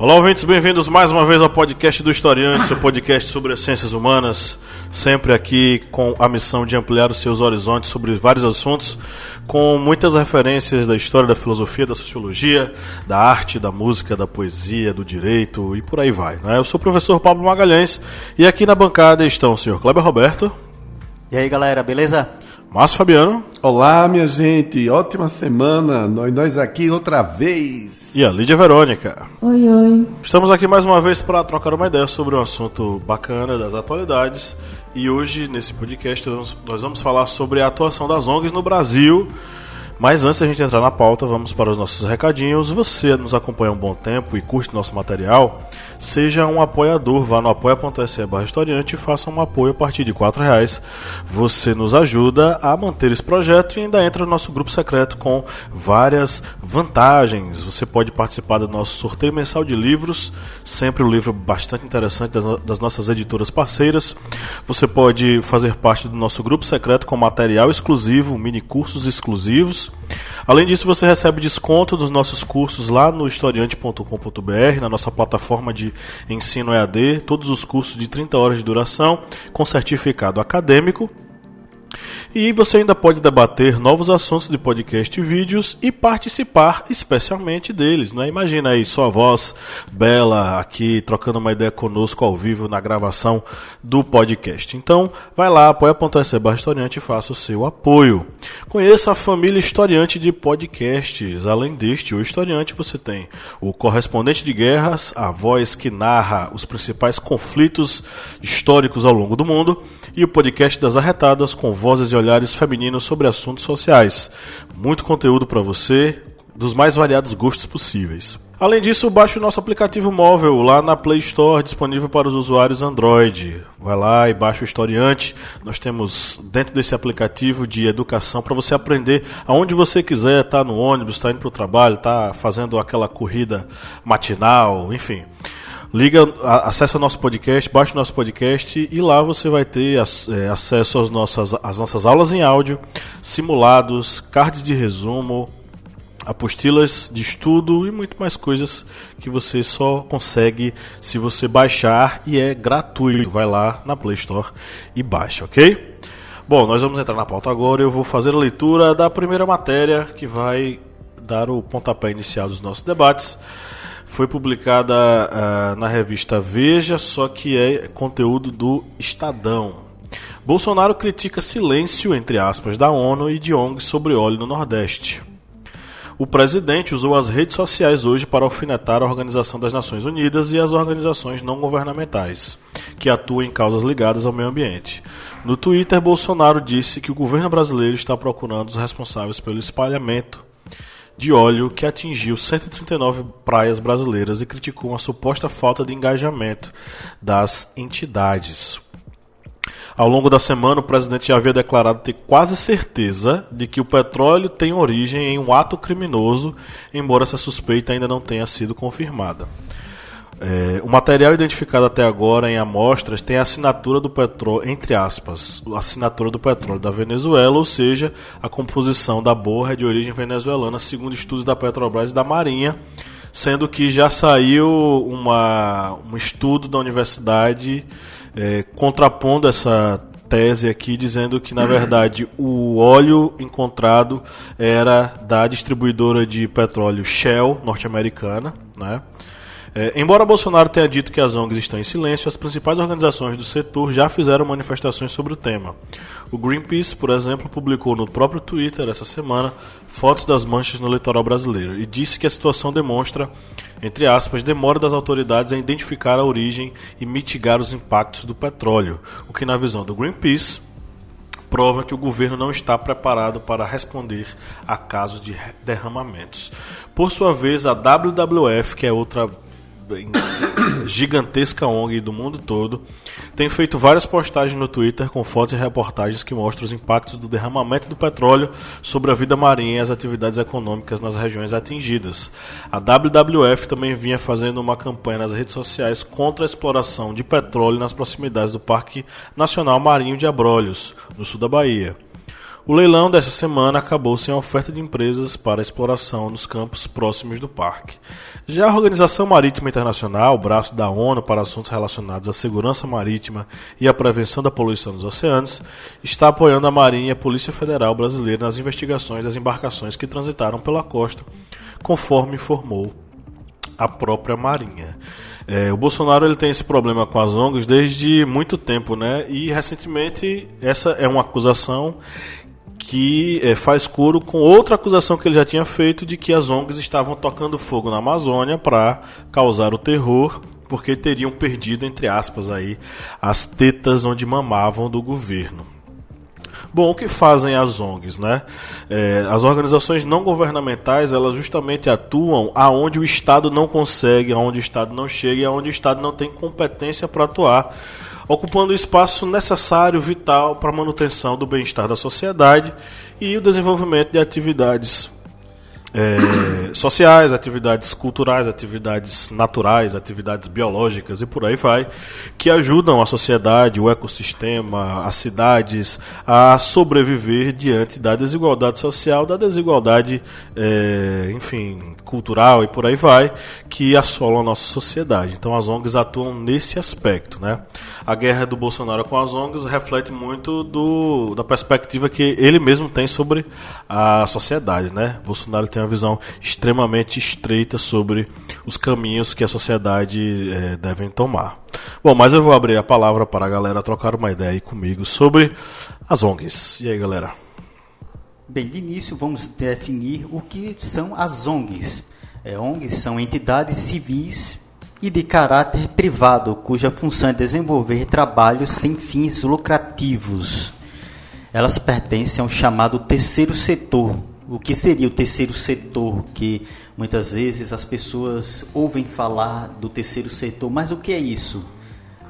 Olá, ouvintes, bem-vindos mais uma vez ao podcast do Historiante, seu podcast sobre as ciências humanas, sempre aqui com a missão de ampliar os seus horizontes sobre vários assuntos, com muitas referências da história, da filosofia, da sociologia, da arte, da música, da poesia, do direito e por aí vai. Né? Eu sou o professor Pablo Magalhães e aqui na bancada estão o senhor Kleber Roberto. E aí, galera, beleza? Márcio Fabiano. Olá, minha gente. Ótima semana. Nós, nós aqui outra vez. E a Lídia Verônica. Oi, oi. Estamos aqui mais uma vez para trocar uma ideia sobre um assunto bacana das atualidades. E hoje, nesse podcast, nós vamos falar sobre a atuação das ONGs no Brasil mas antes da gente entrar na pauta, vamos para os nossos recadinhos. Você nos acompanha um bom tempo e curte nosso material, seja um apoiador, vá no apoia.se historiante e faça um apoio a partir de R$ reais. Você nos ajuda a manter esse projeto e ainda entra no nosso grupo secreto com várias vantagens. Você pode participar do nosso sorteio mensal de livros, sempre um livro bastante interessante das nossas editoras parceiras. Você pode fazer parte do nosso grupo secreto com material exclusivo, mini cursos exclusivos Além disso, você recebe desconto dos nossos cursos lá no historiante.com.br, na nossa plataforma de ensino EAD, todos os cursos de 30 horas de duração, com certificado acadêmico e você ainda pode debater novos assuntos de podcast e vídeos e participar especialmente deles. Né? Imagina aí sua voz bela aqui trocando uma ideia conosco ao vivo na gravação do podcast. Então vai lá, apoia.se historiante e faça o seu apoio. Conheça a família historiante de podcasts. Além deste, o historiante você tem o correspondente de guerras, a voz que narra os principais conflitos históricos ao longo do mundo, e o podcast das arretadas com vozes e olhares femininos sobre assuntos sociais. Muito conteúdo para você, dos mais variados gostos possíveis. Além disso, baixe o nosso aplicativo móvel lá na Play Store, disponível para os usuários Android. Vai lá e baixa o Historiante. Nós temos dentro desse aplicativo de educação para você aprender aonde você quiser, tá no ônibus, está indo para o trabalho, está fazendo aquela corrida matinal, enfim. Liga, acessa o nosso podcast, baixe o nosso podcast e lá você vai ter é, acesso às nossas, às nossas aulas em áudio, simulados, cards de resumo, apostilas de estudo e muito mais coisas que você só consegue se você baixar e é gratuito. Vai lá na Play Store e baixa, ok? Bom, nós vamos entrar na pauta agora. Eu vou fazer a leitura da primeira matéria que vai dar o pontapé inicial dos nossos debates foi publicada uh, na revista Veja, só que é conteúdo do Estadão. Bolsonaro critica silêncio, entre aspas, da ONU e de ONG sobre óleo no Nordeste. O presidente usou as redes sociais hoje para alfinetar a Organização das Nações Unidas e as organizações não governamentais, que atuam em causas ligadas ao meio ambiente. No Twitter, Bolsonaro disse que o governo brasileiro está procurando os responsáveis pelo espalhamento de óleo que atingiu 139 praias brasileiras e criticou uma suposta falta de engajamento das entidades. Ao longo da semana, o presidente já havia declarado ter quase certeza de que o petróleo tem origem em um ato criminoso, embora essa suspeita ainda não tenha sido confirmada. É, o material identificado até agora em amostras tem a assinatura do petróleo, entre aspas, a assinatura do petróleo da Venezuela, ou seja, a composição da borra é de origem venezuelana, segundo estudos da Petrobras e da Marinha, sendo que já saiu uma, um estudo da universidade é, contrapondo essa tese aqui dizendo que na verdade o óleo encontrado era da distribuidora de petróleo Shell norte-americana, né? É, embora Bolsonaro tenha dito que as ONGs estão em silêncio, as principais organizações do setor já fizeram manifestações sobre o tema. O Greenpeace, por exemplo, publicou no próprio Twitter essa semana fotos das manchas no litoral brasileiro e disse que a situação demonstra, entre aspas, demora das autoridades a identificar a origem e mitigar os impactos do petróleo, o que, na visão do Greenpeace, prova que o governo não está preparado para responder a casos de derramamentos. Por sua vez, a WWF, que é outra gigantesca ONG do mundo todo, tem feito várias postagens no Twitter com fotos e reportagens que mostram os impactos do derramamento do petróleo sobre a vida marinha e as atividades econômicas nas regiões atingidas. A WWF também vinha fazendo uma campanha nas redes sociais contra a exploração de petróleo nas proximidades do Parque Nacional Marinho de Abrolhos, no sul da Bahia. O leilão dessa semana acabou sem a oferta de empresas para exploração nos campos próximos do parque. Já a Organização Marítima Internacional, braço da ONU para assuntos relacionados à segurança marítima e à prevenção da poluição dos oceanos, está apoiando a Marinha e a Polícia Federal Brasileira nas investigações das embarcações que transitaram pela costa, conforme informou a própria Marinha. É, o Bolsonaro ele tem esse problema com as ONGs desde muito tempo, né? E recentemente essa é uma acusação que é, faz coro com outra acusação que ele já tinha feito de que as ONGs estavam tocando fogo na Amazônia para causar o terror, porque teriam perdido, entre aspas, aí, as tetas onde mamavam do governo. Bom, o que fazem as ONGs, né? É, as organizações não governamentais, elas justamente atuam aonde o Estado não consegue, aonde o Estado não chega e aonde o Estado não tem competência para atuar ocupando o espaço necessário, vital para a manutenção do bem-estar da sociedade e o desenvolvimento de atividades é, sociais, atividades culturais, atividades naturais, atividades biológicas e por aí vai, que ajudam a sociedade, o ecossistema, as cidades a sobreviver diante da desigualdade social, da desigualdade, é, enfim, cultural e por aí vai, que assolam a nossa sociedade. Então as ONGs atuam nesse aspecto, né? A guerra do Bolsonaro com as ONGs reflete muito do, da perspectiva que ele mesmo tem sobre a sociedade, né? Bolsonaro tem uma visão extremamente estreita sobre os caminhos que a sociedade é, devem tomar. Bom, mas eu vou abrir a palavra para a galera trocar uma ideia aí comigo sobre as ONGs. E aí, galera? Bem, de início vamos definir o que são as ONGs. É, ONGs são entidades civis e de caráter privado, cuja função é desenvolver trabalhos sem fins lucrativos. Elas pertencem ao chamado terceiro setor, o que seria o terceiro setor, que muitas vezes as pessoas ouvem falar do terceiro setor, mas o que é isso?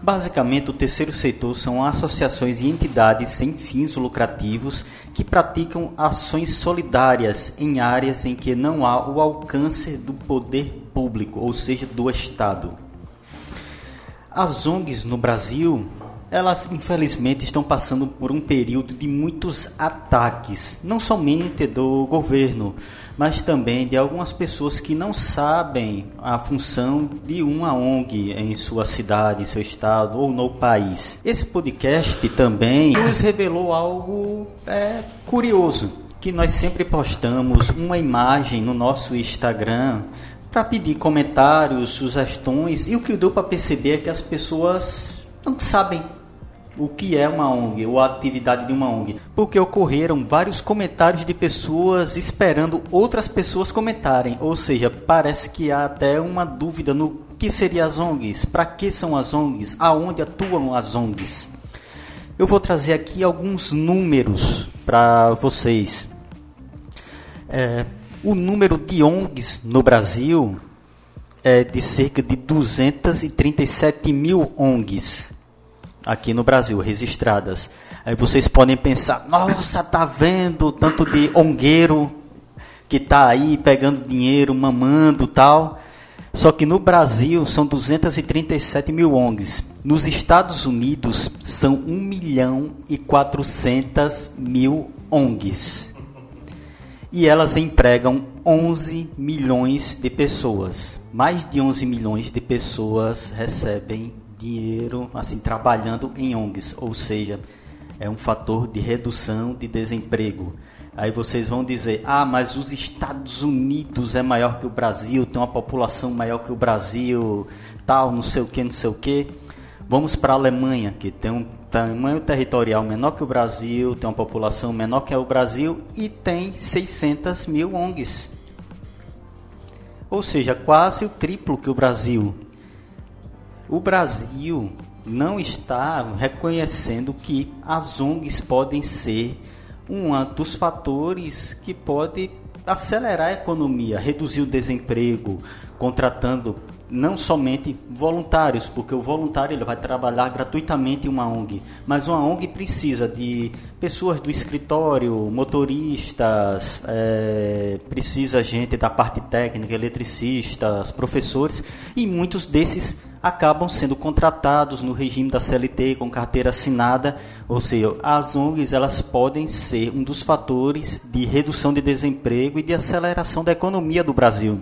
Basicamente, o terceiro setor são associações e entidades sem fins lucrativos que praticam ações solidárias em áreas em que não há o alcance do poder público, ou seja, do Estado. As ONGs no Brasil elas infelizmente estão passando por um período de muitos ataques, não somente do governo, mas também de algumas pessoas que não sabem a função de uma ONG em sua cidade, em seu estado ou no país. Esse podcast também nos revelou algo é, curioso, que nós sempre postamos uma imagem no nosso Instagram para pedir comentários, sugestões, e o que deu para perceber é que as pessoas não sabem o que é uma ONG ou a atividade de uma ONG, porque ocorreram vários comentários de pessoas esperando outras pessoas comentarem, ou seja, parece que há até uma dúvida no que seriam as ONGs, para que são as ONGs, aonde atuam as ONGs. Eu vou trazer aqui alguns números para vocês. É, o número de ONGs no Brasil é de cerca de 237 mil ONGs aqui no Brasil, registradas. Aí vocês podem pensar, nossa, tá vendo tanto de ongueiro que tá aí pegando dinheiro, mamando tal. Só que no Brasil são 237 mil ONGs. Nos Estados Unidos são 1 milhão e 400 mil ONGs. E elas empregam 11 milhões de pessoas. Mais de 11 milhões de pessoas recebem dinheiro assim trabalhando em ONGs, ou seja, é um fator de redução de desemprego. Aí vocês vão dizer: "Ah, mas os Estados Unidos é maior que o Brasil, tem uma população maior que o Brasil, tal, não sei o que, não sei o que". Vamos para a Alemanha, que tem um tamanho territorial menor que o Brasil, tem uma população menor que o Brasil e tem 600 mil ONGs. Ou seja, quase o triplo que o Brasil o Brasil não está reconhecendo que as ONGs podem ser um dos fatores que pode acelerar a economia, reduzir o desemprego, contratando não somente voluntários, porque o voluntário ele vai trabalhar gratuitamente em uma ONG, mas uma ONG precisa de pessoas do escritório, motoristas, é, precisa gente da parte técnica, eletricistas, professores, e muitos desses acabam sendo contratados no regime da CLT com carteira assinada, ou seja, as ONGs elas podem ser um dos fatores de redução de desemprego e de aceleração da economia do Brasil.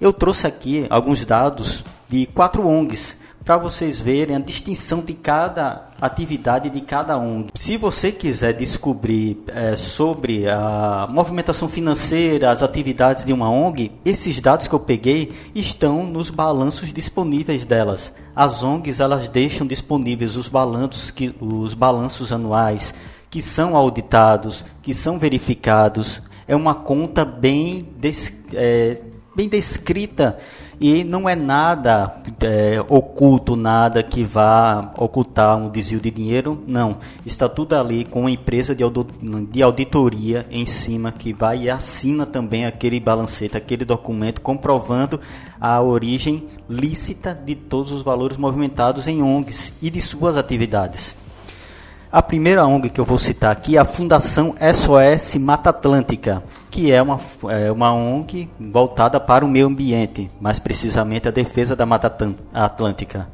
Eu trouxe aqui alguns dados de quatro ONGs para vocês verem a distinção de cada atividade de cada ONG. Se você quiser descobrir é, sobre a movimentação financeira, as atividades de uma ONG, esses dados que eu peguei estão nos balanços disponíveis delas. As ONGs elas deixam disponíveis os balanços, que, os balanços anuais que são auditados, que são verificados. É uma conta bem des, é, bem descrita e não é nada é, oculto, nada que vá ocultar um desvio de dinheiro, não. Está tudo ali com uma empresa de, auditoria em cima que vai e assina também aquele balancete, aquele documento comprovando a origem lícita de todos os valores movimentados em ONGs e de suas atividades. A primeira ONG que eu vou citar aqui é a Fundação SOS Mata Atlântica, que é uma, é uma ONG voltada para o meio ambiente, mais precisamente a defesa da Mata Atlântica.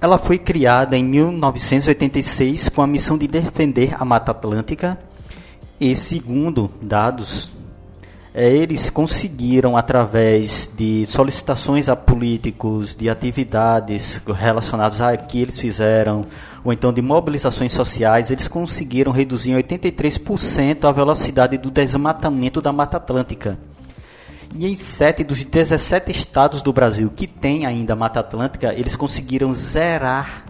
Ela foi criada em 1986 com a missão de defender a Mata Atlântica e, segundo dados é, eles conseguiram, através de solicitações a políticos, de atividades relacionadas a que eles fizeram, ou então de mobilizações sociais, eles conseguiram reduzir em 83% a velocidade do desmatamento da Mata Atlântica. E em 7 dos 17 estados do Brasil que tem ainda Mata Atlântica, eles conseguiram zerar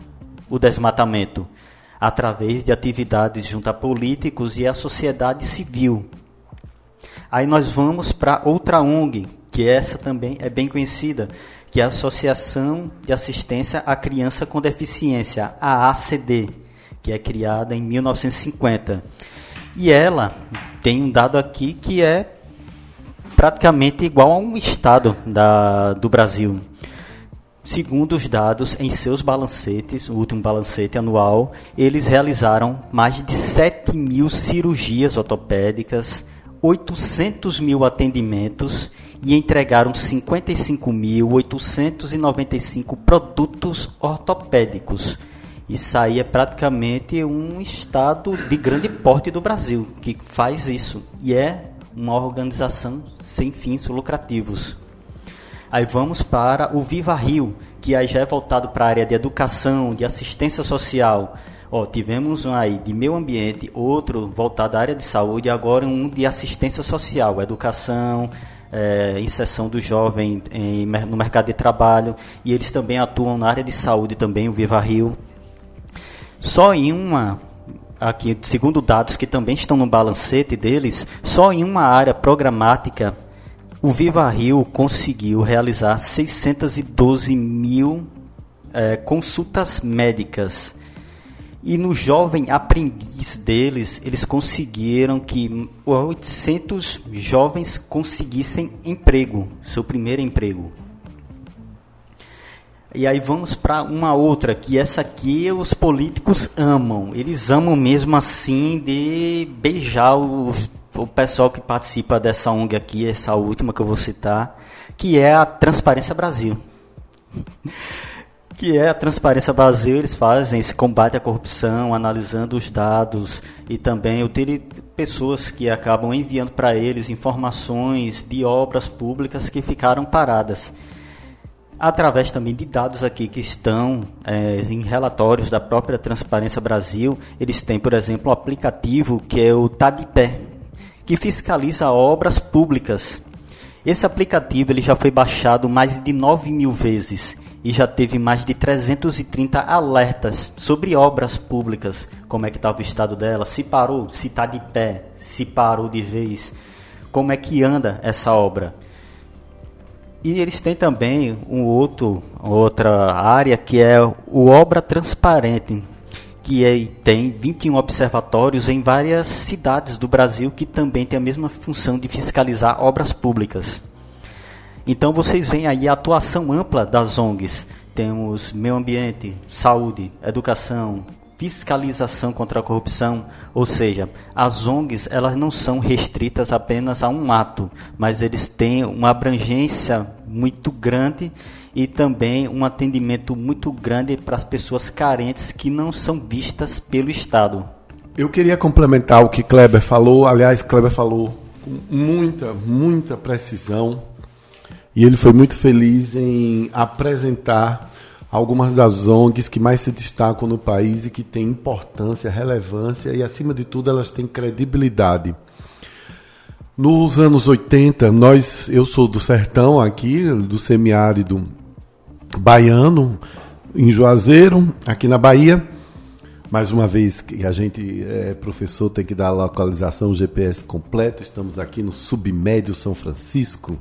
o desmatamento através de atividades junto a políticos e a sociedade civil. Aí nós vamos para outra ONG, que essa também é bem conhecida, que é a Associação de Assistência à Criança com Deficiência, a ACD, que é criada em 1950. E ela tem um dado aqui que é praticamente igual a um estado da, do Brasil. Segundo os dados em seus balancetes, o último balancete anual, eles realizaram mais de 7 mil cirurgias ortopédicas, 800 mil atendimentos e entregaram 55.895 produtos ortopédicos. Isso aí é praticamente um estado de grande porte do Brasil que faz isso e é uma organização sem fins lucrativos. Aí vamos para o Viva Rio, que aí já é voltado para a área de educação, de assistência social, Ó, tivemos um aí de meio ambiente, outro voltado à área de saúde, agora um de assistência social, educação, é, inserção do jovem em, no mercado de trabalho, e eles também atuam na área de saúde também, o Viva Rio. Só em uma, aqui, segundo dados que também estão no balancete deles, só em uma área programática, o Viva Rio conseguiu realizar 612 mil é, consultas médicas e no jovem aprendiz deles, eles conseguiram que 800 jovens conseguissem emprego, seu primeiro emprego. E aí vamos para uma outra, que essa aqui os políticos amam. Eles amam mesmo assim de beijar o, o pessoal que participa dessa ONG aqui, essa última que eu vou citar, que é a Transparência Brasil que é a Transparência Brasil, eles fazem esse combate à corrupção, analisando os dados e também pessoas que acabam enviando para eles informações de obras públicas que ficaram paradas. Através também de dados aqui que estão é, em relatórios da própria Transparência Brasil, eles têm, por exemplo, um aplicativo que é o Tadipé, que fiscaliza obras públicas. Esse aplicativo ele já foi baixado mais de 9 mil vezes e já teve mais de 330 alertas sobre obras públicas, como é que estava o estado dela, se parou, se está de pé, se parou de vez, como é que anda essa obra. E eles têm também um outro, outra área que é o Obra Transparente, que é, tem 21 observatórios em várias cidades do Brasil que também tem a mesma função de fiscalizar obras públicas. Então vocês veem aí a atuação ampla das ONGs. Temos meio ambiente, saúde, educação, fiscalização contra a corrupção, ou seja, as ONGs elas não são restritas apenas a um ato, mas eles têm uma abrangência muito grande e também um atendimento muito grande para as pessoas carentes que não são vistas pelo Estado. Eu queria complementar o que Kleber falou, aliás, Kleber falou com muita, muita precisão e ele foi muito feliz em apresentar algumas das ONGs que mais se destacam no país e que têm importância, relevância e, acima de tudo, elas têm credibilidade. Nos anos 80, nós, eu sou do sertão aqui, do semiárido baiano, em Juazeiro, aqui na Bahia. Mais uma vez que a gente é professor tem que dar a localização GPS completo. Estamos aqui no submédio São Francisco,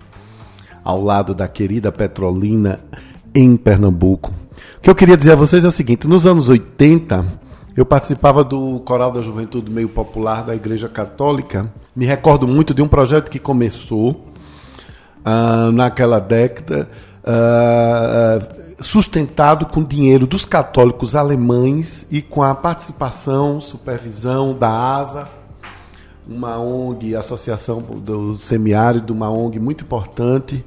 ao lado da querida Petrolina em Pernambuco. O que eu queria dizer a vocês é o seguinte: nos anos 80, eu participava do Coral da Juventude Meio Popular da Igreja Católica. Me recordo muito de um projeto que começou uh, naquela década. Uh, sustentado com dinheiro dos católicos alemães e com a participação, supervisão da ASA, uma ONG, Associação do Semiárido, uma ONG muito importante,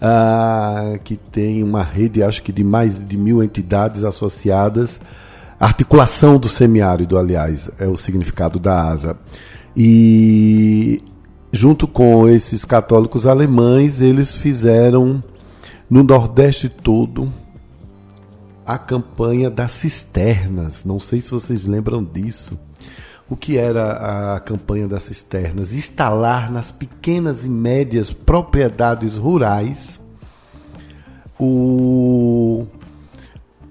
uh, que tem uma rede, acho que de mais de mil entidades associadas. Articulação do semiárido, aliás, é o significado da ASA. E junto com esses católicos alemães, eles fizeram no Nordeste todo a campanha das cisternas. Não sei se vocês lembram disso. O que era a campanha das cisternas? Instalar nas pequenas e médias propriedades rurais o,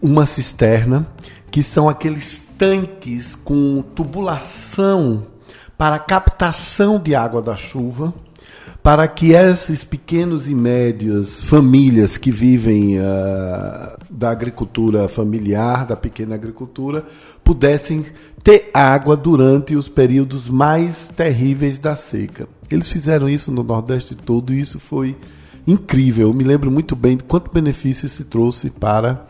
uma cisterna, que são aqueles tanques com tubulação para captação de água da chuva para que esses pequenos e médios famílias que vivem uh, da agricultura familiar, da pequena agricultura, pudessem ter água durante os períodos mais terríveis da seca. Eles fizeram isso no Nordeste todo e isso foi incrível. Eu me lembro muito bem de quanto benefício se trouxe para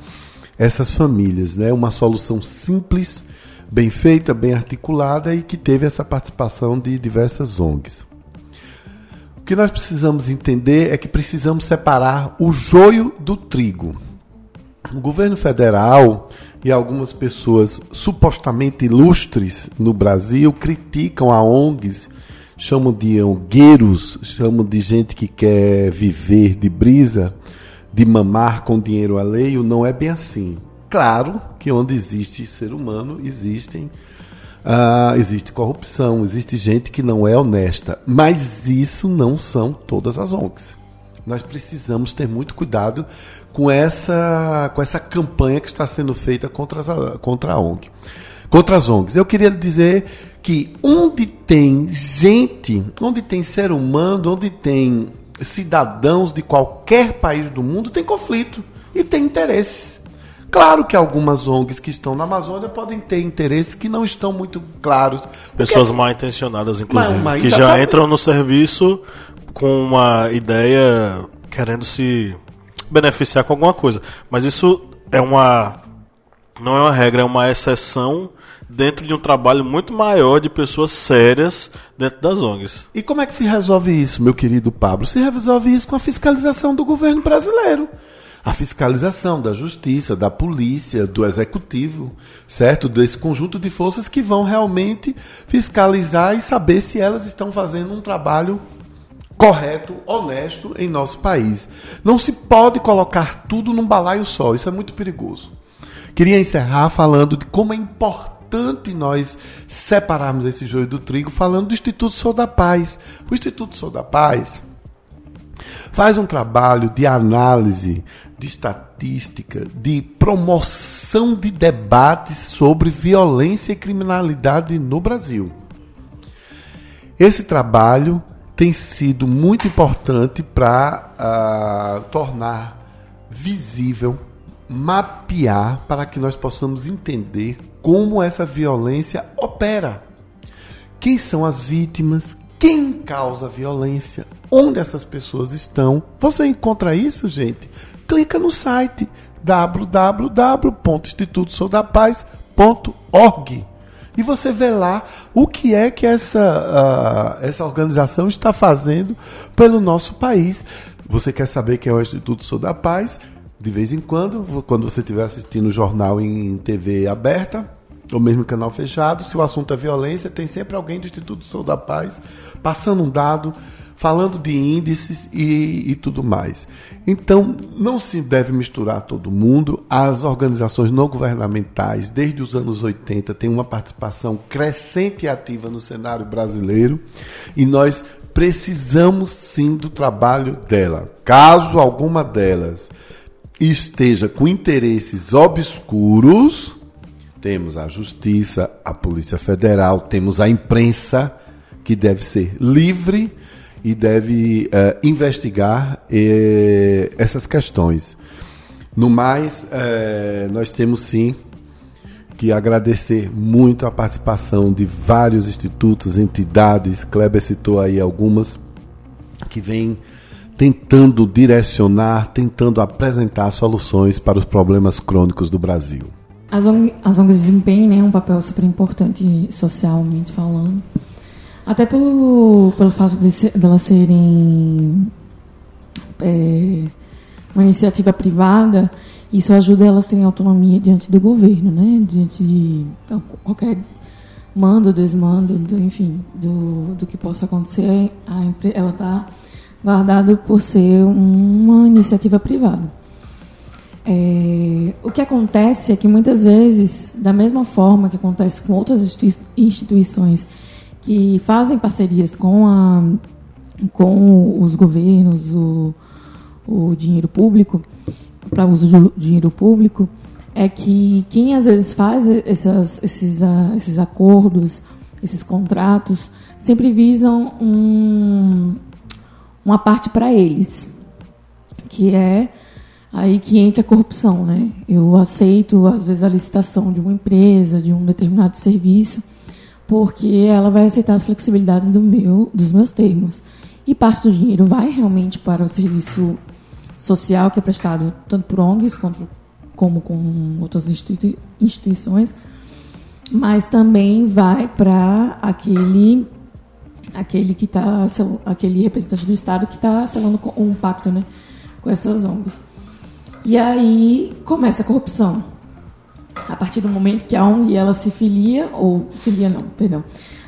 essas famílias. Né? Uma solução simples, bem feita, bem articulada e que teve essa participação de diversas ONGs. O que nós precisamos entender é que precisamos separar o joio do trigo. O governo federal e algumas pessoas supostamente ilustres no Brasil criticam a ONGs, chamam de ongueiros, chamam de gente que quer viver de brisa, de mamar com dinheiro alheio. Não é bem assim. Claro que onde existe ser humano, existem ah, existe corrupção, existe gente que não é honesta, mas isso não são todas as ONGs. Nós precisamos ter muito cuidado com essa, com essa campanha que está sendo feita contra, as, contra a ONG. Contra as ONGs. Eu queria dizer que onde tem gente, onde tem ser humano, onde tem cidadãos de qualquer país do mundo, tem conflito e tem interesses. Claro que algumas ONGs que estão na Amazônia podem ter interesses que não estão muito claros. Pessoas mal intencionadas, inclusive, mas, mas que já entram no serviço com uma ideia querendo se beneficiar com alguma coisa. Mas isso é uma. Não é uma regra, é uma exceção dentro de um trabalho muito maior de pessoas sérias dentro das ONGs. E como é que se resolve isso, meu querido Pablo? Se resolve isso com a fiscalização do governo brasileiro a fiscalização da justiça, da polícia, do executivo, certo? Desse conjunto de forças que vão realmente fiscalizar e saber se elas estão fazendo um trabalho correto, honesto em nosso país. Não se pode colocar tudo num balaio só, isso é muito perigoso. Queria encerrar falando de como é importante nós separarmos esse joio do trigo, falando do Instituto Sou da Paz. O Instituto Sou da Paz faz um trabalho de análise de estatística, de promoção de debates sobre violência e criminalidade no Brasil. Esse trabalho tem sido muito importante para uh, ah, tornar visível, mapear, para que nós possamos entender como essa violência opera. Quem são as vítimas? Quem causa violência? onde essas pessoas estão. Você encontra isso, gente? Clica no site www.institutosoudapaz.org e você vê lá o que é que essa, uh, essa organização está fazendo pelo nosso país. Você quer saber quem é o Instituto Sou da Paz? De vez em quando, quando você estiver assistindo o jornal em TV aberta, ou mesmo canal fechado, se o assunto é violência, tem sempre alguém do Instituto Sou da Paz passando um dado, falando de índices e, e, tudo mais. Então, não se deve misturar todo mundo. As organizações não governamentais, desde os anos 80, têm uma participação crescente e ativa no cenário brasileiro e nós precisamos sim do trabalho dela. Caso alguma delas esteja com interesses obscuros, temos a Justiça, a Polícia Federal, temos a imprensa, que deve ser livre e deve uh, investigar eh, essas questões. No mais, eh, nós temos sim que agradecer muito a participação de vários institutos, entidades, Kleber citou aí algumas, que vêm tentando direcionar, tentando apresentar soluções para os problemas crônicos do Brasil. As, as ONGs desempenham né, um papel super importante socialmente falando. Até pelo, pelo fato de, ser, de elas serem é, uma iniciativa privada, isso ajuda elas a terem autonomia diante do governo, né? diante de qualquer mando, desmando, do, enfim, do, do que possa acontecer, a, ela está guardada por ser uma iniciativa privada. É, o que acontece é que muitas vezes, da mesma forma que acontece com outras instituições que fazem parcerias com, a, com os governos, o, o dinheiro público, para uso do dinheiro público, é que quem às vezes faz essas, esses, uh, esses acordos, esses contratos, sempre visam um, uma parte para eles, que é aí que entra a corrupção, né? Eu aceito às vezes a licitação de uma empresa, de um determinado serviço, porque ela vai aceitar as flexibilidades do meu, dos meus termos. E parte do dinheiro vai realmente para o serviço social que é prestado tanto por ONGs quanto, como com outras institui instituições, mas também vai para aquele aquele que está aquele representante do Estado que está selando um pacto, né, com essas ONGs. E aí começa a corrupção a partir do momento que a ONG ela se filia, ou filia não, perdão,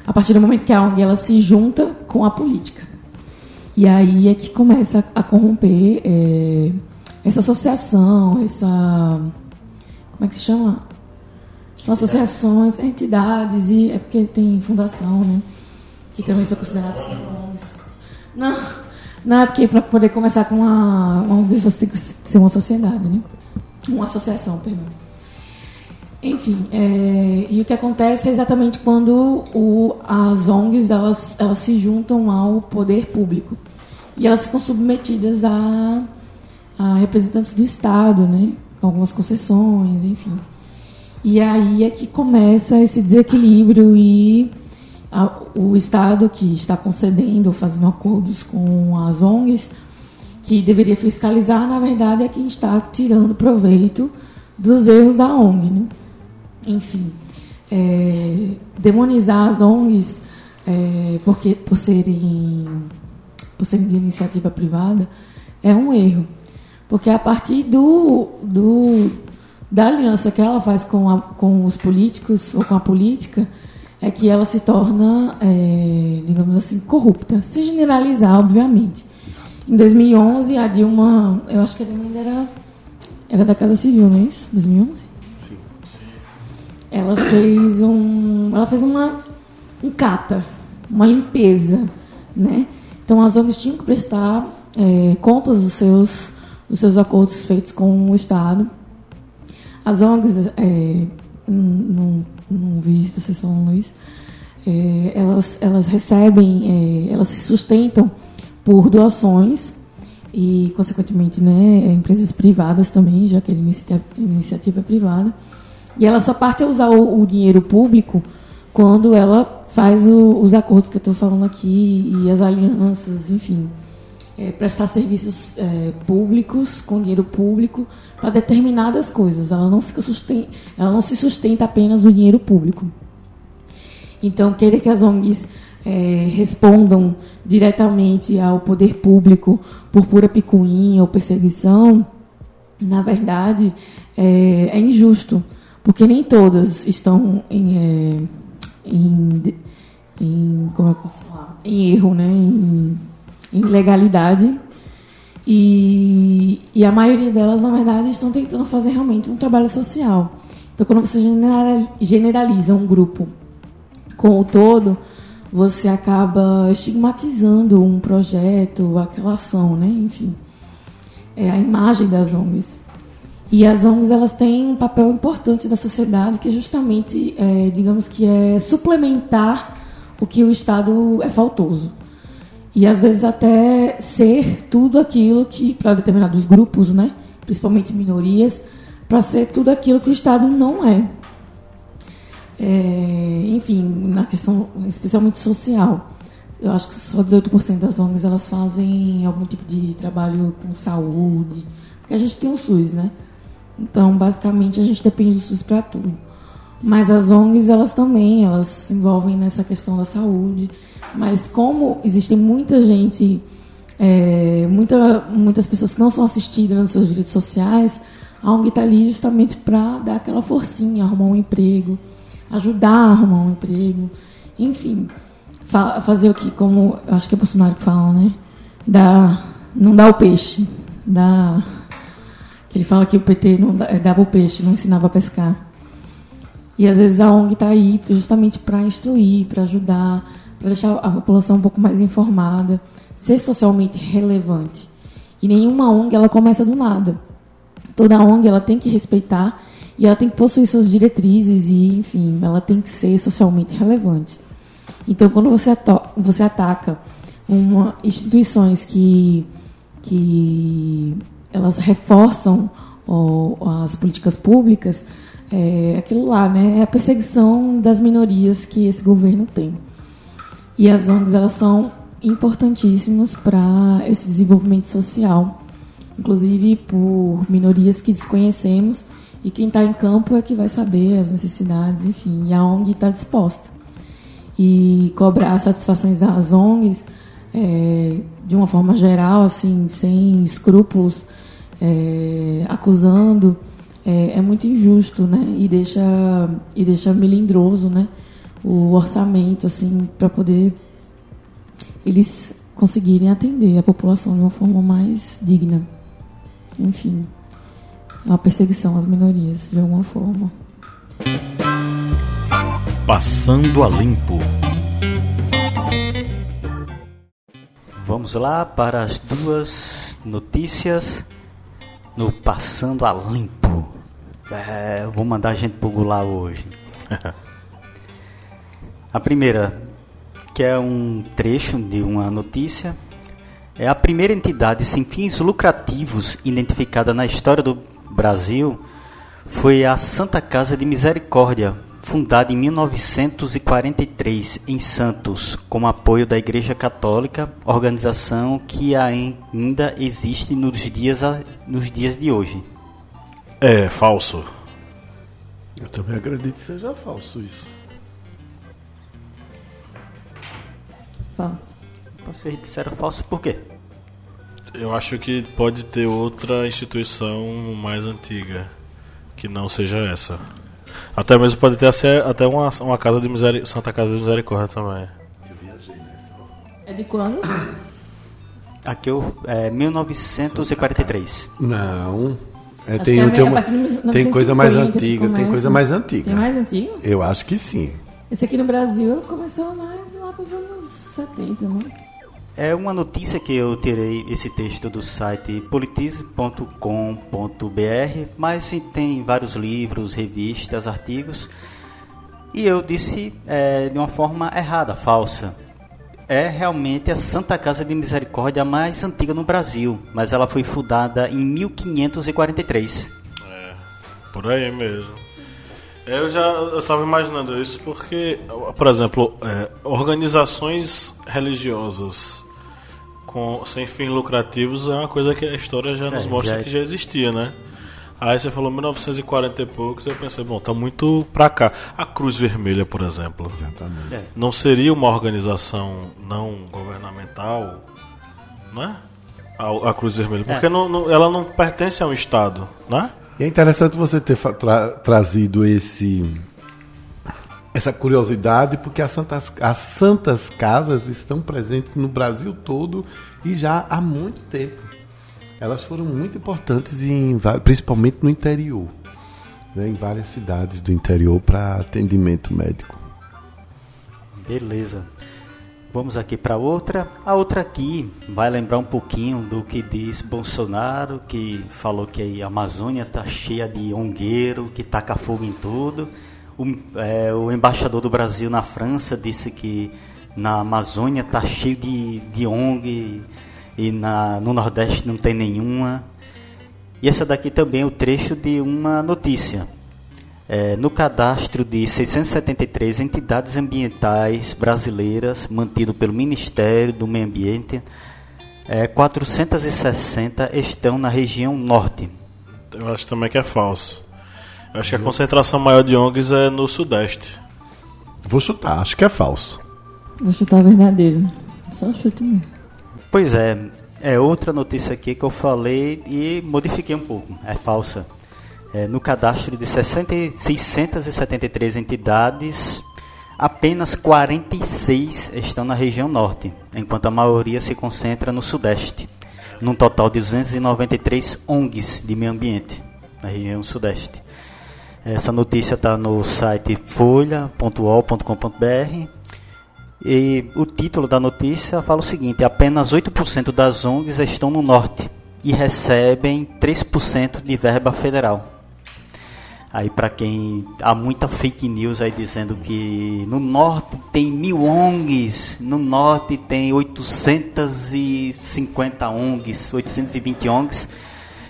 a partir do momento que a ONG ela se junta com a política. E aí é que começa a corromper é, essa associação, essa. Como é que se chama? São associações, entidades, e é porque tem fundação, né? Que também são consideradas como ONGs. Não, não é porque para poder começar com uma, uma ONG você tem que ser uma sociedade, né? Uma associação, perdão. Enfim, é, e o que acontece é exatamente quando o, as ONGs elas, elas se juntam ao poder público e elas ficam submetidas a, a representantes do Estado, né, algumas concessões, enfim. E aí é que começa esse desequilíbrio e a, o Estado que está concedendo, fazendo acordos com as ONGs, que deveria fiscalizar, na verdade, é quem está tirando proveito dos erros da ONG. Né? Enfim, é, demonizar as ONGs é, porque, por, serem, por serem de iniciativa privada é um erro. Porque a partir do, do, da aliança que ela faz com, a, com os políticos ou com a política, é que ela se torna, é, digamos assim, corrupta. Se generalizar, obviamente. Em 2011, a Dilma, eu acho que a Dilma ainda era, era da Casa Civil, não é isso? 2011? Ela fez um, ela fez uma um cata, uma limpeza, né? Então as ONGs tinham que prestar é, contas dos seus dos seus acordos feitos com o Estado. As ONGs, é, não, não vi vocês falando isso, é, elas, elas recebem, é, elas se sustentam por doações e, consequentemente, né, empresas privadas também, já que é iniciativa, iniciativa privada. E ela só parte a usar o, o dinheiro público quando ela faz o, os acordos que eu estou falando aqui e as alianças, enfim. é, prestar serviços é, públicos com dinheiro público para determinadas coisas. Ela não fica susten ela não se sustenta apenas do dinheiro público. Então, querer que as ONGs é, respondam diretamente ao poder público por pura picuinha ou perseguição, na verdade, é, é injusto, porque nem todas estão em, é, em, em, como eu posso falar? em erro, né? em, em legalidade. E, e a maioria delas, na verdade, estão tentando fazer realmente um trabalho social. Então, quando você generaliza um grupo com o todo, você acaba estigmatizando um projeto, aquela ação, né? Enfim, é a imagem das ONGs. E as ONGs elas têm um papel importante da sociedade que justamente, é, digamos que é suplementar o que o Estado é faltoso. E às vezes até ser tudo aquilo que, para determinados grupos, né, principalmente minorias, para ser tudo aquilo que o Estado não é. é. Enfim, na questão especialmente social. Eu acho que só 18% das ONGs elas fazem algum tipo de trabalho com saúde, porque a gente tem o SUS, né? Então, basicamente, a gente depende do SUS para tudo. Mas as ONGs, elas também, elas se envolvem nessa questão da saúde. Mas como existem muita gente, é, muita, muitas pessoas que não são assistidas nos seus direitos sociais, a ONG está ali justamente para dar aquela forcinha, arrumar um emprego, ajudar a arrumar um emprego, enfim, fa fazer o que, como acho que é Bolsonaro que fala, né? Dá, não dá o peixe, dá ele fala que o PT não dava o peixe, não ensinava a pescar. E às vezes a ONG está aí justamente para instruir, para ajudar, para deixar a população um pouco mais informada, ser socialmente relevante. E nenhuma ONG ela começa do nada. Toda ONG ela tem que respeitar e ela tem que possuir suas diretrizes e, enfim, ela tem que ser socialmente relevante. Então, quando você, você ataca uma, instituições que, que elas reforçam as políticas públicas, é aquilo lá, né? É a perseguição das minorias que esse governo tem. E as ONGs elas são importantíssimas para esse desenvolvimento social, inclusive por minorias que desconhecemos e quem está em campo é que vai saber as necessidades, enfim. E a ONG está disposta. E cobrar satisfações das ONGs é, de uma forma geral, assim, sem escrúpulos, é, acusando, é, é, muito injusto, né? E deixa, e deixa melindroso, né? O orçamento, assim, para poder eles conseguirem atender a população de uma forma mais digna. Enfim, é uma perseguição às minorias, de alguma forma. Passando a limpo. Vamos lá para as duas notícias no Passando a Limpo. É, vou mandar a gente pro Gular hoje. a primeira, que é um trecho de uma notícia, é a primeira entidade sem fins lucrativos identificada na história do Brasil foi a Santa Casa de Misericórdia, fundada em 1943 em Santos, com apoio da Igreja Católica, organização que ainda existe nos dias, nos dias de hoje. É falso. Eu também acredito que seja falso isso. Falso. Vocês disseram falso por quê? Eu acho que pode ter outra instituição mais antiga que não seja essa. Até mesmo pode ter até uma, uma casa de miséria, Santa Casa de Misericórdia também. É de quando? Aqui eu, é 1943. Não. É, tem, é, tem, tem coisa mais antiga, tem coisa mais antiga. Tem mais antiga? Eu acho que sim. Esse aqui no Brasil começou mais lá para os anos 70, não é? É uma notícia que eu tirei esse texto do site politize.com.br, mas tem vários livros, revistas, artigos. E eu disse é, de uma forma errada, falsa. É realmente a Santa Casa de Misericórdia mais antiga no Brasil, mas ela foi fundada em 1543. É, por aí mesmo. Eu já estava imaginando isso porque, por exemplo, é, organizações religiosas com, sem fins lucrativos é uma coisa que a história já É, nos mostra já- que já existia, né? Aí você falou 1940 e poucos, eu pensei, bom, tá muito pra cá. A Cruz Vermelha, por exemplo, Exatamente. É. não seria uma organização não governamental, né? A, a Cruz Vermelha, porque É. não- não- ela não pertence a um estado, né? E é interessante você ter tra- trazido esse essa curiosidade, porque as santas, as santas casas estão presentes no Brasil todo e já há muito tempo. Elas foram muito importantes, em, principalmente no interior, né, em várias cidades do interior para atendimento médico. Beleza. Vamos aqui para outra. A outra aqui vai lembrar um pouquinho do que diz Bolsonaro, que falou que a Amazônia tá cheia de ongueiro, que taca fogo em tudo. O, é, o embaixador do Brasil na França disse que na Amazônia tá cheio de, de ONG e na, no Nordeste não tem nenhuma. E essa daqui também é o trecho de uma notícia. É, no cadastro de 673 entidades ambientais brasileiras mantido pelo Ministério do Meio Ambiente, é, 460 estão na região norte. Eu acho também que é falso. Acho que a concentração maior de ONGs é no Sudeste. Vou chutar, acho que é falso. Vou chutar verdadeiro. Só chute mesmo. Pois é, é outra notícia aqui que eu falei e modifiquei um pouco, é falsa. É, no cadastro de 60 e 673 entidades, apenas 46 estão na região norte, enquanto a maioria se concentra no sudeste, num total de 293 ONGs de meio ambiente na região sudeste. Essa notícia está no site folha.ol.com.br e o título da notícia fala o seguinte: apenas 8% das ONGs estão no norte e recebem 3% de verba federal. Aí para quem há muita fake news aí dizendo que no norte tem mil ONGs, no norte tem 850 ONGs, 820 ONGs.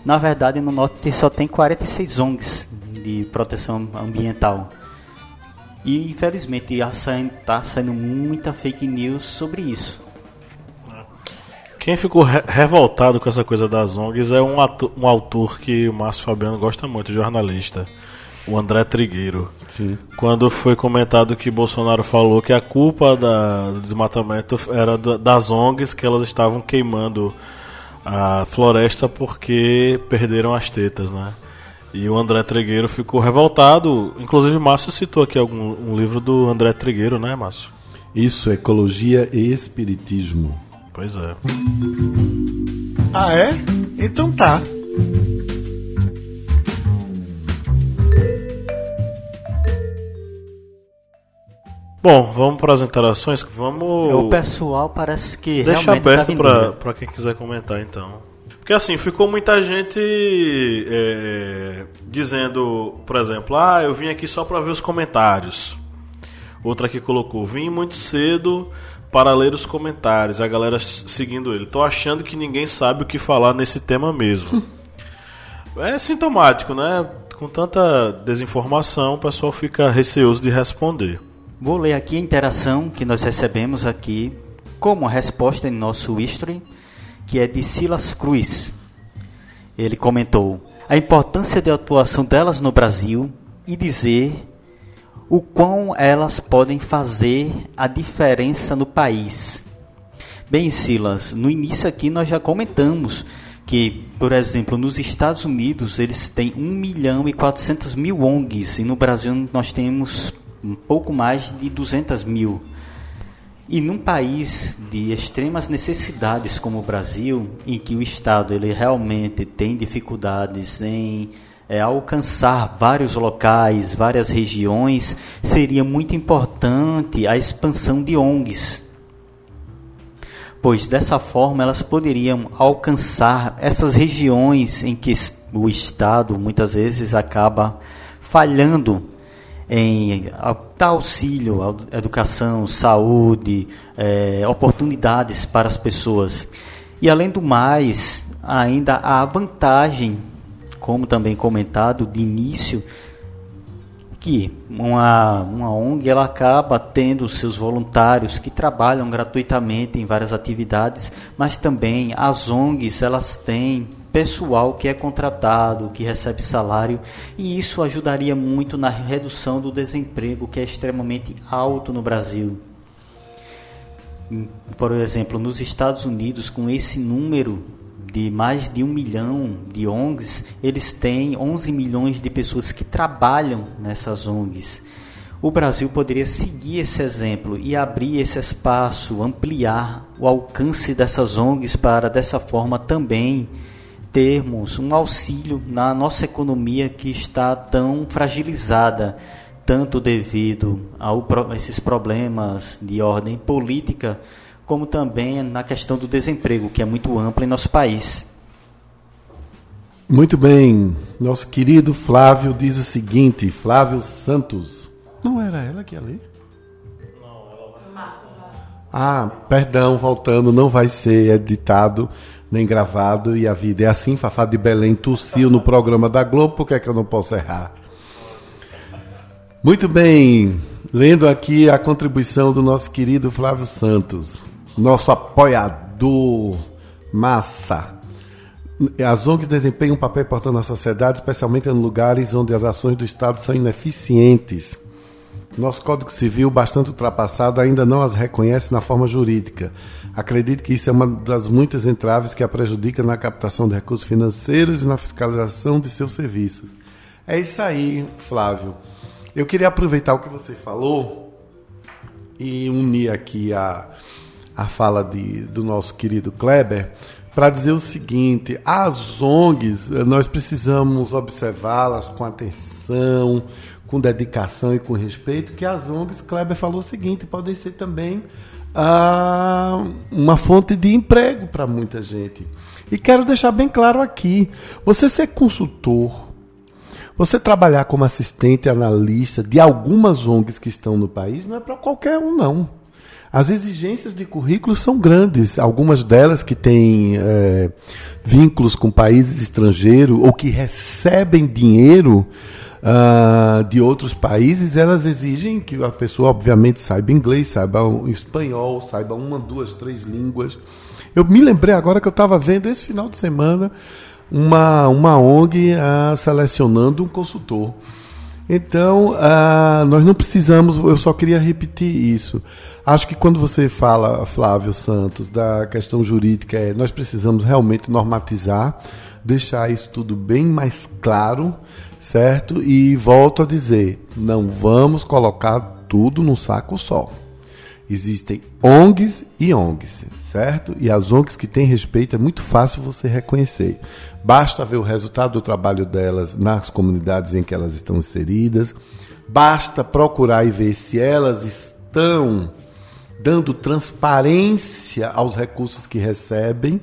Na verdade, no norte só tem 46 ONGs de proteção ambiental. E infelizmente está saindo, tá saindo muita fake news sobre isso. Quem ficou re- revoltado com essa coisa das ONGs é um, um autor que o Márcio Fabiano gosta muito, jornalista, o André Trigueiro. Sim. Quando foi comentado que Bolsonaro falou que a culpa da- do desmatamento era da- das ONGs, que elas estavam queimando a floresta porque perderam as tetas, né? E o André Trigueiro ficou revoltado. Inclusive, Márcio citou aqui algum um livro do André Trigueiro, né, Márcio? Isso, ecologia e espiritismo. Pois é. Ah, é? Então tá. Bom, vamos para as interações. Vamos. O pessoal parece que Deixa realmente tá aberto vindo, pra, né? quem quiser comentar, então. Porque assim, ficou muita gente é, dizendo, por exemplo, ah, eu vim aqui só pra ver os comentários. Outra aqui colocou, vim muito cedo para ler os comentários. A galera seguindo ele. Tô achando que ninguém sabe o que falar nesse tema mesmo. é sintomático, né? Com tanta desinformação, o pessoal fica receoso de responder. Vou ler aqui a interação que nós recebemos aqui como resposta em nosso history, que é de Silas Cruz. Ele comentou a importância de atuação delas no Brasil e dizer o quão elas podem fazer a diferença no país. Bem, Silas, no início aqui nós já comentamos que, por exemplo, nos Estados Unidos eles têm 1 milhão e 400 mil ONGs e no Brasil nós temos um pouco mais de 200 mil. E num país de extremas necessidades como o Brasil, em que o Estado ele realmente tem dificuldades em é, alcançar vários locais, várias regiões, seria muito importante a expansão de ONGs. Pois dessa forma elas poderiam alcançar essas regiões em que o Estado muitas vezes acaba falhando em dar auxílio, à educação, saúde, eh, oportunidades para as pessoas. E além do mais, ainda há a vantagem, como também comentado de início, que uma, uma ONG ela acaba tendo seus voluntários que trabalham gratuitamente em várias atividades, mas também as ONGs elas têm pessoal que é contratado, que recebe salário, e isso ajudaria muito na redução do desemprego, que é extremamente alto no Brasil. Por exemplo, nos Estados Unidos, com esse número de mais de um milhão de ONGs, eles têm 11 milhões de pessoas que trabalham nessas ONGs. O Brasil poderia seguir esse exemplo e abrir esse espaço, ampliar o alcance dessas ONGs para dessa forma também termos um auxílio na nossa economia que está tão fragilizada, tanto devido a esses problemas de ordem política como também na questão do desemprego, que é muito ampla em nosso país. Muito bem. Nosso querido Flávio diz o seguinte: Flávio Santos. Não era ela que ia ler? Não, ela Ah, perdão, voltando, não vai ser editado nem gravado e a vida é assim. Fafá de Belém tossiu no programa da Globo, por que é que eu não posso errar? Muito bem, lendo aqui a contribuição do nosso querido Flávio Santos nosso apoiador massa. As ONGs desempenham um papel importante na sociedade, especialmente em lugares onde as ações do Estado são ineficientes. Nosso Código Civil, bastante ultrapassado, ainda não as reconhece na forma jurídica. Acredito que isso é uma das muitas entraves que a prejudica na captação de recursos financeiros e na fiscalização de seus serviços. É isso aí, Flávio. Eu queria aproveitar o que você falou e unir aqui a, a fala de, do nosso querido Kleber para dizer o seguinte: as ONGs, nós precisamos observá-las com atenção, com dedicação e com respeito, que as ONGs, Kleber falou o seguinte, podem ser também uma fonte de emprego para muita gente. E quero deixar bem claro aqui: você ser consultor, você trabalhar como assistente analista de algumas ONGs que estão no país, não é para qualquer um, não. As exigências de currículo são grandes, algumas delas que têm é, vínculos com países estrangeiros ou que recebem dinheiro uh, de outros países, elas exigem que a pessoa, obviamente, saiba inglês, saiba espanhol, saiba uma, duas, três línguas. Eu me lembrei agora que eu estava vendo esse final de semana uma, uma ONG uh, selecionando um consultor. Então, uh, nós não precisamos, eu só queria repetir isso. Acho que quando você fala, Flávio Santos, da questão jurídica, é, nós precisamos realmente normatizar, deixar isso tudo bem mais claro, certo? E volto a dizer, não vamos colocar tudo num saco só. Existem ONGs e ONGs, certo? E as ONGs que têm respeito é muito fácil você reconhecer. Basta ver o resultado do trabalho delas nas comunidades em que elas estão inseridas. Basta procurar e ver se elas estão dando transparência aos recursos que recebem,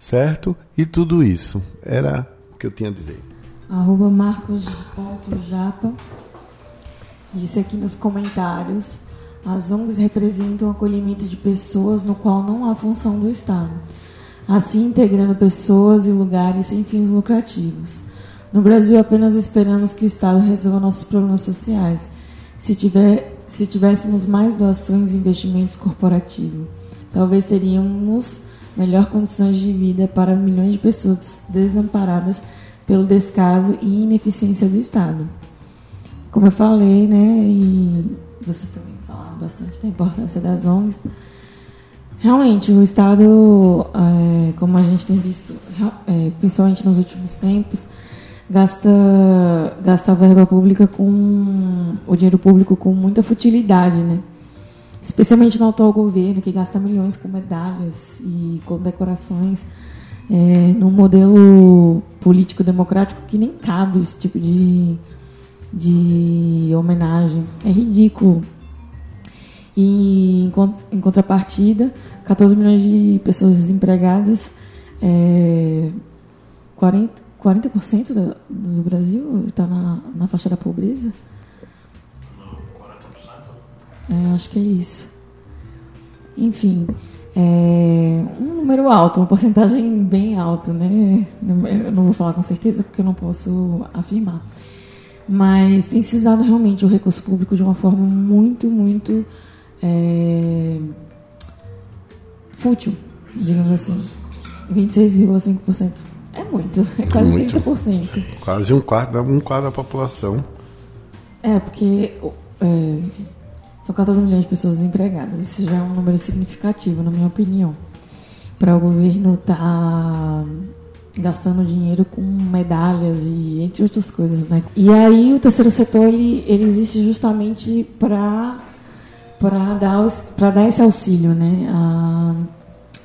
certo? E tudo isso. Era o que eu tinha a dizer. Arroba Marcos.japa disse aqui nos comentários as ONGs representam o acolhimento de pessoas no qual não há função do Estado, assim integrando pessoas e lugares sem fins lucrativos. No Brasil, apenas esperamos que o Estado resolva nossos problemas sociais. Se, tiver, se tivéssemos mais doações e investimentos corporativos, talvez teríamos melhor condições de vida para milhões de pessoas desamparadas pelo descaso e ineficiência do Estado. Como eu falei, né, e vocês também bastante da importância das ONGs. Realmente, o Estado, é, como a gente tem visto, é, principalmente nos últimos tempos, gasta, gasta a verba pública com o dinheiro público com muita futilidade, né? Especialmente no atual governo, que gasta milhões com medalhas e com decorações, é, num modelo político democrático que nem cabe esse tipo de, de homenagem. É ridículo e, em contrapartida, 14 milhões de pessoas desempregadas, é, 40%, 40 do, do Brasil está na, na faixa da pobreza. Não, 40%? É, acho que é isso. Enfim, é um número alto, uma porcentagem bem alta, né? Eu não vou falar com certeza porque eu não posso afirmar. Mas tem se usado realmente o recurso público de uma forma muito, muito é, fútil, digamos assim. 26,5%. É muito, é quase Muito. 30%. Quase um quarto, da- um quarto da população. É, porque é, enfim, são 14 milhões de pessoas desempregadas. Isso já é um número significativo, na minha opinião. Para o governo estar gastando dinheiro com medalhas e entre outras coisas, né? E aí o terceiro setor ele, ele existe justamente para para dar para dar esse auxílio, né, a-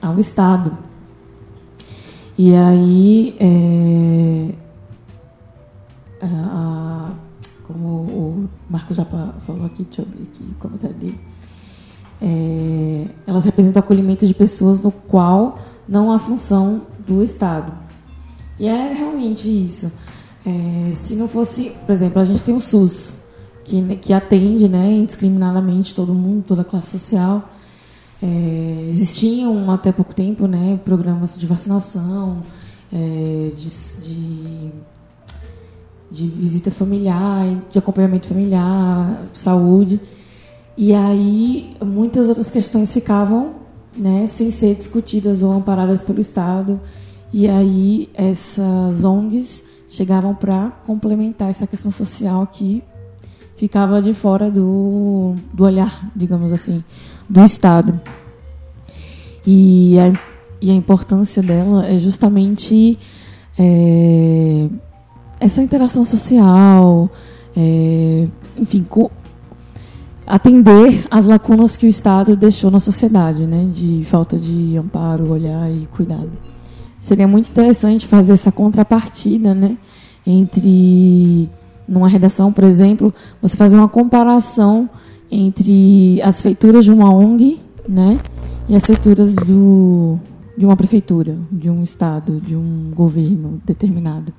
ao Estado. E aí é, a- como o Marcos já falou aqui, deixa eu abrir aqui o comentário dele. É, elas representam o acolhimento de pessoas no qual não há função do Estado. E é realmente isso. É, se não fosse, por exemplo, a gente tem o SUS, que, né, que atende né, indiscriminadamente todo mundo, toda a classe social. É, existiam até pouco tempo né, programas de vacinação, é, de, de de visita familiar, de acompanhamento familiar, saúde. E aí muitas outras questões ficavam né, sem ser discutidas ou amparadas pelo Estado. E aí essas ONGs chegavam para complementar essa questão social que ficava de fora do, do olhar, digamos assim, do Estado. E a, e a importância dela é justamente é, essa interação social, é, enfim, co- atender às lacunas que o Estado deixou na sociedade, né, de falta de amparo, olhar e cuidado. Seria muito interessante fazer essa contrapartida, né, entre numa redação, por exemplo, você fazer uma comparação entre as feituras de uma ONG, né, e as feituras do de uma prefeitura, de um estado, de um governo determinado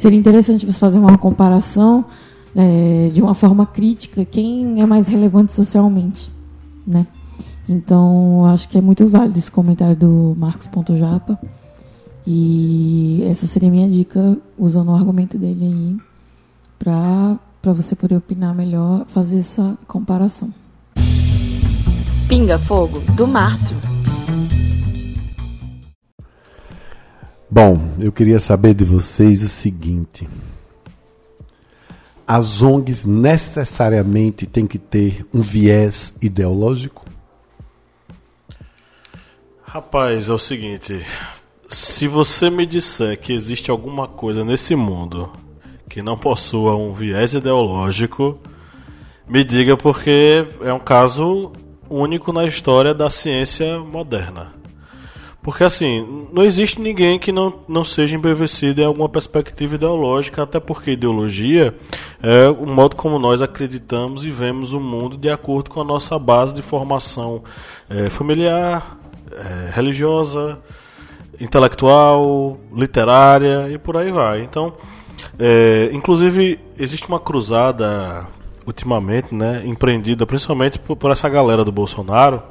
seria interessante você fazer uma comparação é, de uma forma crítica, quem é mais relevante socialmente, né? Então, acho que é muito válido esse comentário do Marcos.japa. E essa seria a minha dica, usando o argumento dele aí, para você poder opinar melhor, fazer essa comparação. Pinga Fogo, do Márcio. Bom, eu queria saber de vocês o seguinte: as ONGs necessariamente têm que ter um viés ideológico? Rapaz, é o seguinte. Se você me disser que existe alguma coisa nesse mundo que não possua um viés ideológico, me diga porque é um caso único na história da ciência moderna. Porque assim, não existe ninguém que não, não seja embevecido em alguma perspectiva ideológica, até porque ideologia é o modo como nós acreditamos e vemos o mundo de acordo com a nossa base de formação eh, familiar, eh, religiosa, intelectual, literária e por aí vai. Então, eh, inclusive, existe uma cruzada ultimamente, né, empreendida principalmente por, por essa galera do Bolsonaro,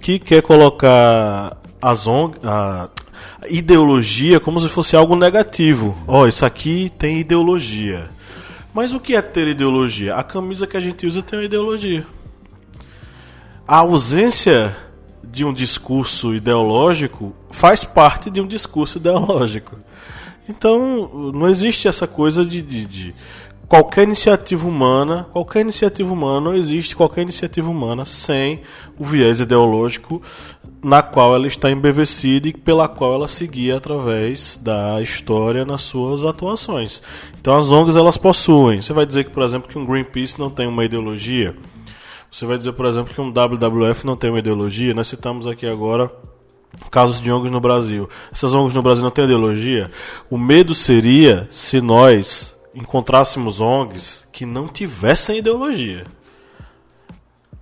que quer colocar a ideologia como se fosse algo negativo. Ó, isso aqui tem ideologia. Mas o que é ter ideologia? A camisa que a gente usa tem uma ideologia. A ausência de um discurso ideológico faz parte de um discurso ideológico. Então, não existe essa coisa de, de, de qualquer iniciativa humana, qualquer iniciativa humana, não existe qualquer iniciativa humana sem o viés ideológico na qual ela está embevecida e pela qual ela seguia através da história nas suas atuações. Então as ONGs elas possuem. Você vai dizer que, por exemplo, que um Greenpeace não tem uma ideologia? Você vai dizer, por exemplo, que um WWF não tem uma ideologia? Nós citamos aqui agora casos de ONGs no Brasil. Essas ONGs no Brasil não têm ideologia? O medo seria se nós encontrássemos ONGs que não tivessem ideologia.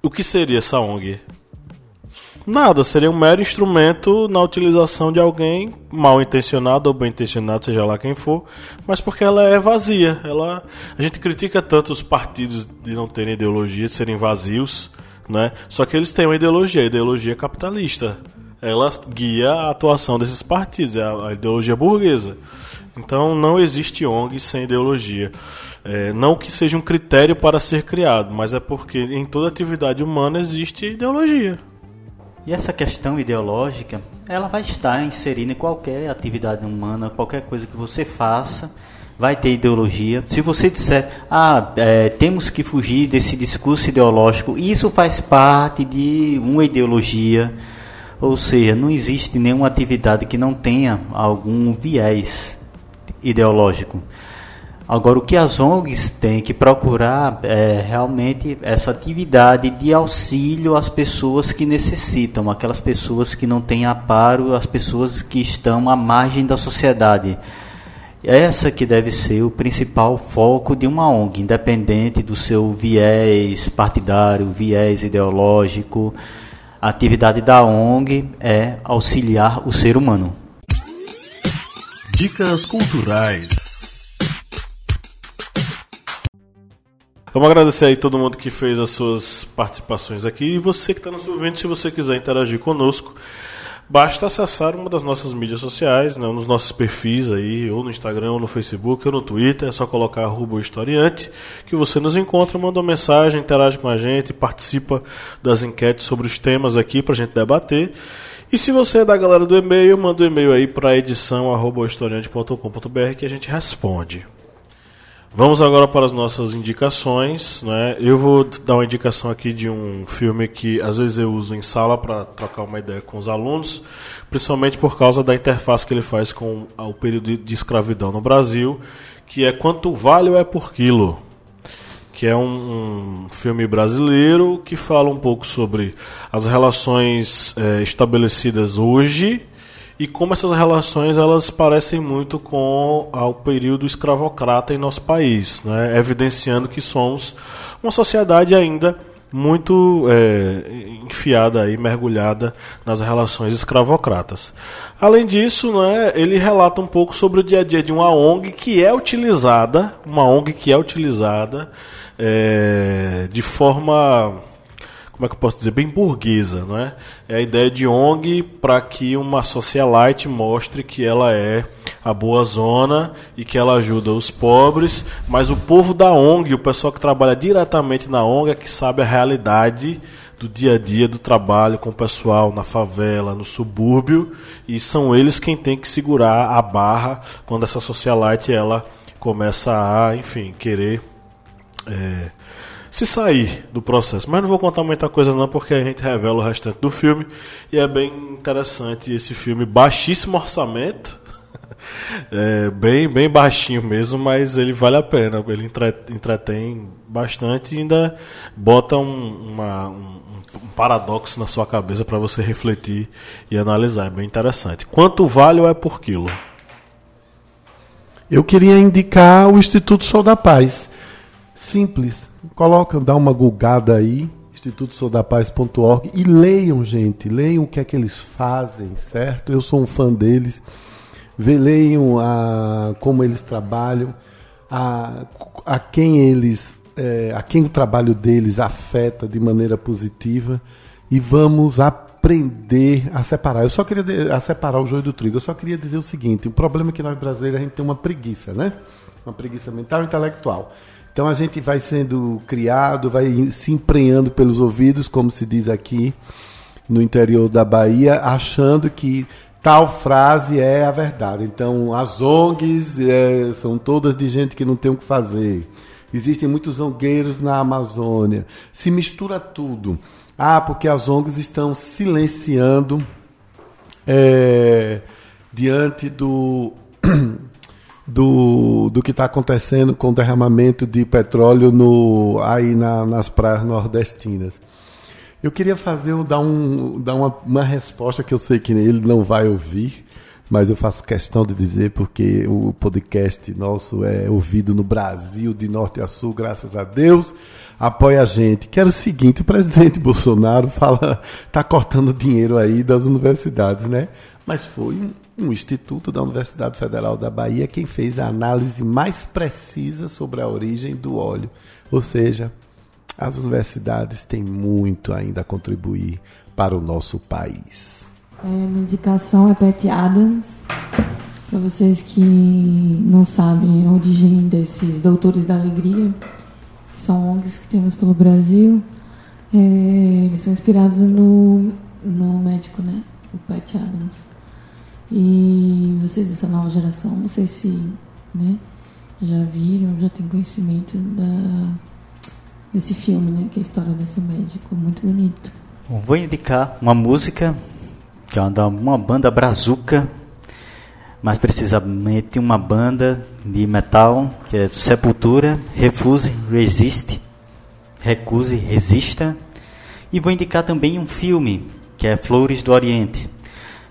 O que seria essa ONG? Nada, seria um mero instrumento na utilização de alguém mal intencionado ou bem intencionado, seja lá quem for, mas porque ela é vazia. Ela, a gente critica tanto os partidos de não terem ideologia, de serem vazios, né? Só que eles têm uma ideologia, a ideologia capitalista. Ela guia a atuação desses partidos, é a, ideologia burguesa. Então não existe ONG sem ideologia. É, não que seja um critério para ser criado, mas é porque em toda atividade humana existe ideologia. E essa questão ideológica, ela vai estar inserida em qualquer atividade humana, qualquer coisa que você faça, vai ter ideologia. Se você disser, ah, é, temos que fugir desse discurso ideológico, isso faz parte de uma ideologia. Ou seja, não existe nenhuma atividade que não tenha algum viés ideológico. Agora, o que as ONGs têm que procurar é realmente essa atividade de auxílio às pessoas que necessitam, aquelas pessoas que não têm aparo, as pessoas que estão à margem da sociedade. Essa que deve ser o principal foco de uma ONG, independente do seu viés partidário, viés ideológico. A atividade da ONG é auxiliar o ser humano. Dicas culturais. Vamos agradecer aí todo mundo que fez as suas participações aqui e você que está nos ouvindo, se você quiser interagir conosco, basta acessar uma das nossas mídias sociais, né, nos nossos perfis aí, ou no Instagram, ou no Facebook, ou no Twitter, é só colocar arroba historiante, que você nos encontra, manda uma mensagem, interage com a gente, participa das enquetes sobre os temas aqui para a gente debater. E se você é da galera do e-mail, manda um e-mail aí para edição@historiante.com.br que a gente responde. Vamos agora para as nossas indicações. Né? Eu vou dar uma indicação aqui de um filme que às vezes eu uso em sala para trocar uma ideia com os alunos, principalmente por causa da interface que ele faz com o período de escravidão no Brasil, que é Quanto Vale é por Quilo, que é um, um filme brasileiro que fala um pouco sobre as relações é, estabelecidas hoje e como essas relações elas parecem muito com o período escravocrata em nosso país, né? evidenciando que somos uma sociedade ainda muito é, enfiada e mergulhada nas relações escravocratas. Além disso, né, ele relata um pouco sobre o dia a dia de uma ONG que é utilizada, uma ONG que é utilizada é, de forma como é que eu posso dizer, bem burguesa, não é? É a ideia de ONG para que uma socialite mostre que ela é a boa zona e que ela ajuda os pobres, mas o povo da ONG, o pessoal que trabalha diretamente na ONG é que sabe a realidade do dia a dia do trabalho com o pessoal na favela, no subúrbio, e são eles quem tem que segurar a barra quando essa socialite ela começa a, enfim, querer é, se sair do processo. Mas não vou contar muita coisa não, porque a gente revela o restante do filme. E é bem interessante esse filme, baixíssimo orçamento. É bem, bem baixinho mesmo, mas ele vale a pena. Ele entretém bastante e ainda bota um, uma, um, um paradoxo na sua cabeça para você refletir e analisar. É bem interessante. Quanto vale ou é por quilo? Eu queria indicar o Instituto Sol da Paz. Simples, Coloca, dá uma gulgada aí, institutosodapaz.org e leiam, gente, leiam o que é que eles fazem, certo? Eu sou um fã deles. Leiam a, como eles trabalham, a, a quem eles, é, a quem o trabalho deles afeta de maneira positiva e vamos aprender a separar. Eu só queria a separar o joio do trigo. Eu só queria dizer o seguinte: o problema é que nós brasileiros a gente tem uma preguiça, né? Uma preguiça mental e intelectual. Então a gente vai sendo criado, vai se emprenhando pelos ouvidos, como se diz aqui no interior da Bahia, achando que tal frase é a verdade. Então as ONGs é, são todas de gente que não tem o que fazer. Existem muitos zongueiros na Amazônia. Se mistura tudo. Ah, porque as ONGs estão silenciando é, diante do do, do que está acontecendo com o derramamento de petróleo no, aí na, nas praias nordestinas. Eu queria fazer dar, um, dar uma, uma resposta que eu sei que ele não vai ouvir, mas eu faço questão de dizer porque o podcast nosso é ouvido no Brasil, de norte a sul, graças a Deus. Apoia a gente. Que era o seguinte: o presidente Bolsonaro fala, está cortando dinheiro aí das universidades, né? Mas foi um, instituto da Universidade Federal da Bahia quem fez a análise mais precisa sobre a origem do óleo. Ou seja, as universidades têm muito ainda a contribuir para o nosso país. É, minha indicação é Pat Adams. Para vocês que não sabem a origem desses Doutores da Alegria, que são ONGs que temos pelo Brasil, é, eles são inspirados no, no médico, né? O Pat Adams. E vocês dessa nova geração, não sei se né, já viram, já têm conhecimento da, desse filme, né? Que é a história desse médico, muito bonito. Bom, vou indicar uma música que é uma, uma banda brazuca, mais precisamente uma banda de metal que é Sepultura, Refuse, Resist, Recuse, Resista. E vou indicar também um filme que é Flores do Oriente.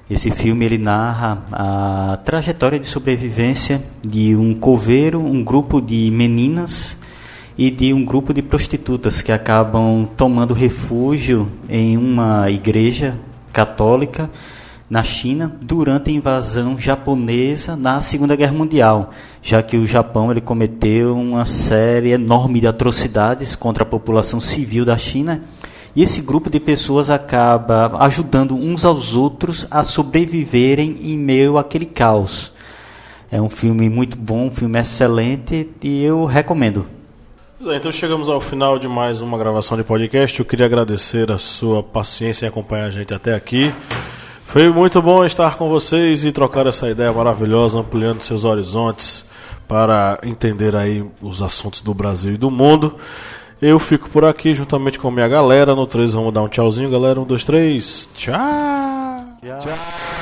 Esse filme ele narra a trajetória de sobrevivência de um coveiro, um grupo de meninas e de um grupo de prostitutas que acabam tomando refúgio em uma igreja católica na China durante a invasão japonesa na Segunda Guerra Mundial, já que o Japão ele cometeu uma série enorme de atrocidades contra a população civil da China. E esse grupo de pessoas acaba ajudando uns aos outros a sobreviverem em meio àquele caos. É um filme muito bom, um filme excelente e eu recomendo. É, então chegamos ao final de mais uma gravação de podcast. Eu queria agradecer a sua paciência em acompanhar a gente até aqui. Foi muito bom estar com vocês e trocar essa ideia maravilhosa, ampliando seus horizontes para entender aí os assuntos do Brasil e do mundo. Eu fico por aqui juntamente com a minha galera. No 3 vamos dar um tchauzinho, galera. 1, 2, 3. Tchau! Tchau. Super